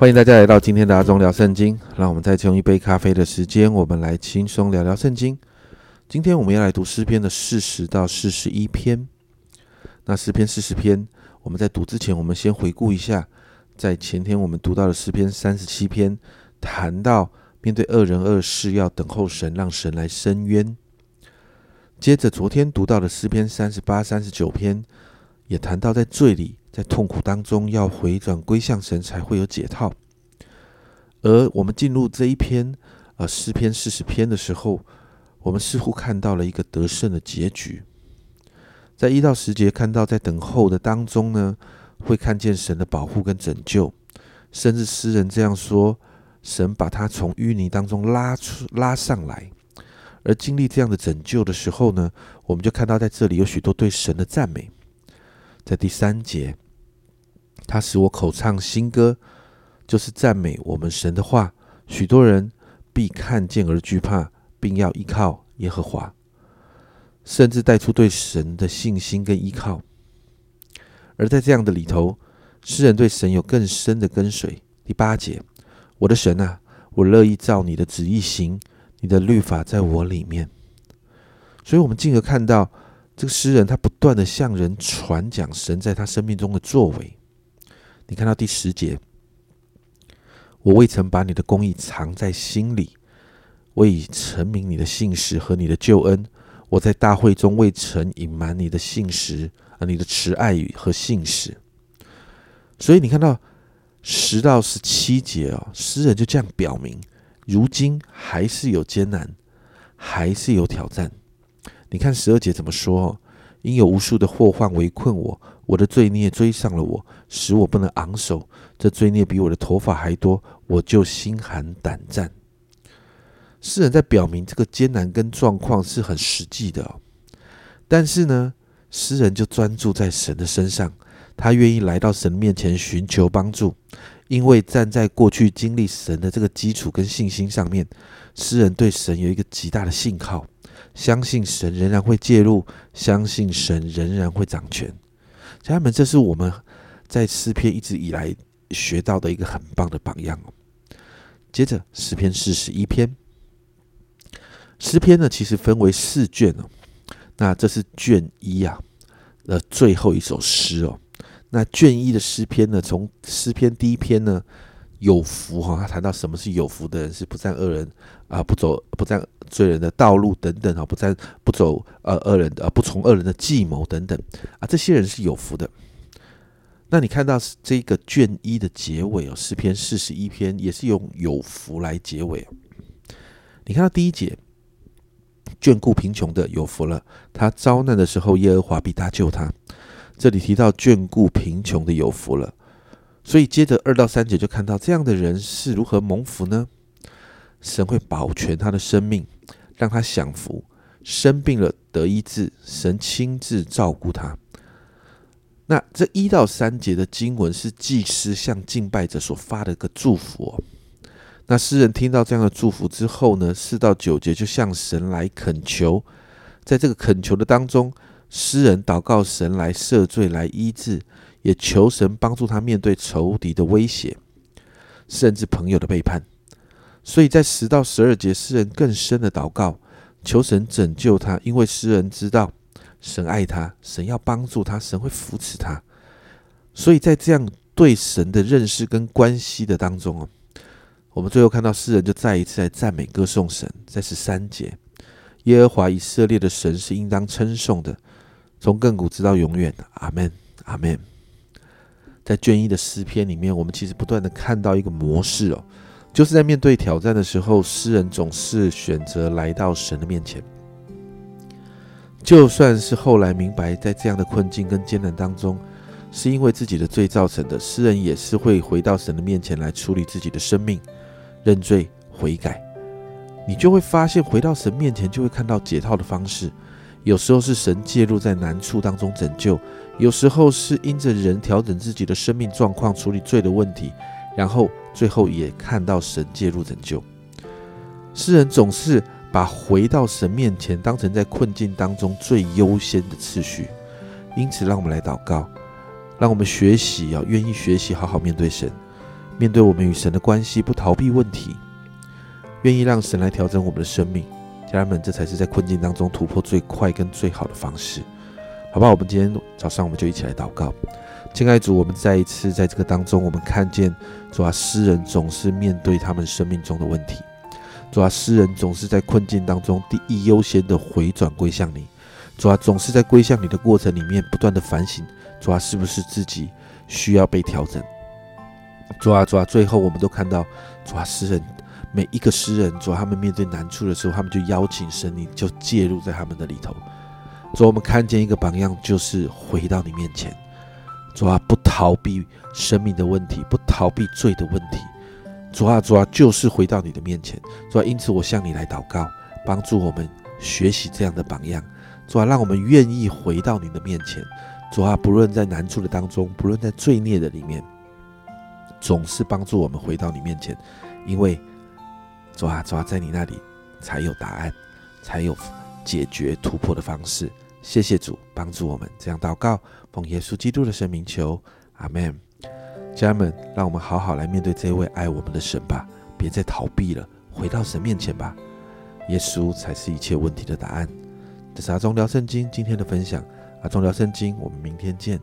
欢迎大家来到今天的阿忠聊圣经。让我们再用一杯咖啡的时间，我们来轻松聊聊圣经。今天我们要来读诗篇的四十到四十一篇。那诗篇四十篇，我们在读之前，我们先回顾一下，在前天我们读到的诗篇三十七篇，谈到面对恶人恶事要等候神，让神来伸冤。接着昨天读到的诗篇三十八、三十九篇，也谈到在罪里。在痛苦当中，要回转归向神，才会有解套。而我们进入这一篇，呃，诗篇四十篇的时候，我们似乎看到了一个得胜的结局。在一到十节看到，在等候的当中呢，会看见神的保护跟拯救，甚至诗人这样说：神把他从淤泥当中拉出拉上来。而经历这样的拯救的时候呢，我们就看到在这里有许多对神的赞美。在第三节，他使我口唱新歌，就是赞美我们神的话。许多人必看见而惧怕，并要依靠耶和华，甚至带出对神的信心跟依靠。而在这样的里头，诗人对神有更深的跟随。第八节，我的神啊，我乐意照你的旨意行，你的律法在我里面。所以，我们进而看到。这个诗人他不断的向人传讲神在他生命中的作为。你看到第十节，我未曾把你的公义藏在心里，我已成明你的信实和你的救恩。我在大会中未曾隐瞒你的信实啊，你的慈爱和信实。所以你看到十到十七节哦，诗人就这样表明，如今还是有艰难，还是有挑战。你看十二节怎么说？因有无数的祸患围困我，我的罪孽追上了我，使我不能昂首。这罪孽比我的头发还多，我就心寒胆战。诗人在表明这个艰难跟状况是很实际的，但是呢，诗人就专注在神的身上，他愿意来到神面前寻求帮助，因为站在过去经历神的这个基础跟信心上面，诗人对神有一个极大的信靠。相信神仍然会介入，相信神仍然会掌权。家人们，这是我们在诗篇一直以来学到的一个很棒的榜样。接着，诗篇四十一篇，诗篇呢其实分为四卷哦。那这是卷一啊的最后一首诗哦。那卷一的诗篇呢，从诗篇第一篇呢。有福哈，他谈到什么是有福的人，是不占恶人啊，不走不占罪人的道路等等哈，不占不走呃恶人的不从恶人的计谋等等啊，这些人是有福的。那你看到这个卷一的结尾哦，诗篇四十一篇也是用有福来结尾。你看到第一节，眷顾贫穷的有福了，他遭难的时候，耶和华必搭救他。这里提到眷顾贫穷的有福了。所以，接着二到三节就看到这样的人是如何蒙福呢？神会保全他的生命，让他享福；生病了得医治，神亲自照顾他。那这一到三节的经文是祭司向敬拜者所发的一个祝福。那诗人听到这样的祝福之后呢，四到九节就向神来恳求，在这个恳求的当中，诗人祷告神来赦罪、来医治。也求神帮助他面对仇敌的威胁，甚至朋友的背叛。所以在十到十二节，诗人更深的祷告，求神拯救他，因为诗人知道神爱他，神要帮助他，神会扶持他。所以在这样对神的认识跟关系的当中哦，我们最后看到诗人就再一次来赞美歌颂神，在十三节，耶和华以色列的神是应当称颂的，从亘古直到永远。阿门，阿门。在卷一的诗篇里面，我们其实不断的看到一个模式哦，就是在面对挑战的时候，诗人总是选择来到神的面前。就算是后来明白，在这样的困境跟艰难当中，是因为自己的罪造成的，诗人也是会回到神的面前来处理自己的生命，认罪悔改。你就会发现，回到神面前，就会看到解套的方式。有时候是神介入在难处当中拯救，有时候是因着人调整自己的生命状况，处理罪的问题，然后最后也看到神介入拯救。诗人总是把回到神面前当成在困境当中最优先的次序，因此让我们来祷告，让我们学习，要愿意学习好好面对神，面对我们与神的关系，不逃避问题，愿意让神来调整我们的生命。家人们，这才是在困境当中突破最快跟最好的方式，好不好？我们今天早上我们就一起来祷告，亲爱的主，我们再一次在这个当中，我们看见主啊，诗人总是面对他们生命中的问题，主啊，诗人总是在困境当中第一优先的回转归向你，主啊，总是在归向你的过程里面不断的反省，主啊，是不是自己需要被调整？主啊，主啊，最后我们都看到主啊，诗人。每一个诗人，主他们面对难处的时候，他们就邀请神，灵就介入在他们的里头。主，我们看见一个榜样，就是回到你面前，主啊，不逃避生命的问题，不逃避罪的问题。主啊，主啊，就是回到你的面前。主啊，因此我向你来祷告，帮助我们学习这样的榜样。主啊，让我们愿意回到你的面前。主啊，不论在难处的当中，不论在罪孽的里面，总是帮助我们回到你面前，因为。主啊，主啊，在你那里才有答案，才有解决突破的方式。谢谢主帮助我们这样祷告，奉耶稣基督的圣名求，阿门。家人们，让我们好好来面对这位爱我们的神吧，别再逃避了，回到神面前吧。耶稣才是一切问题的答案。这是阿忠聊圣经今天的分享，阿忠聊圣经，我们明天见。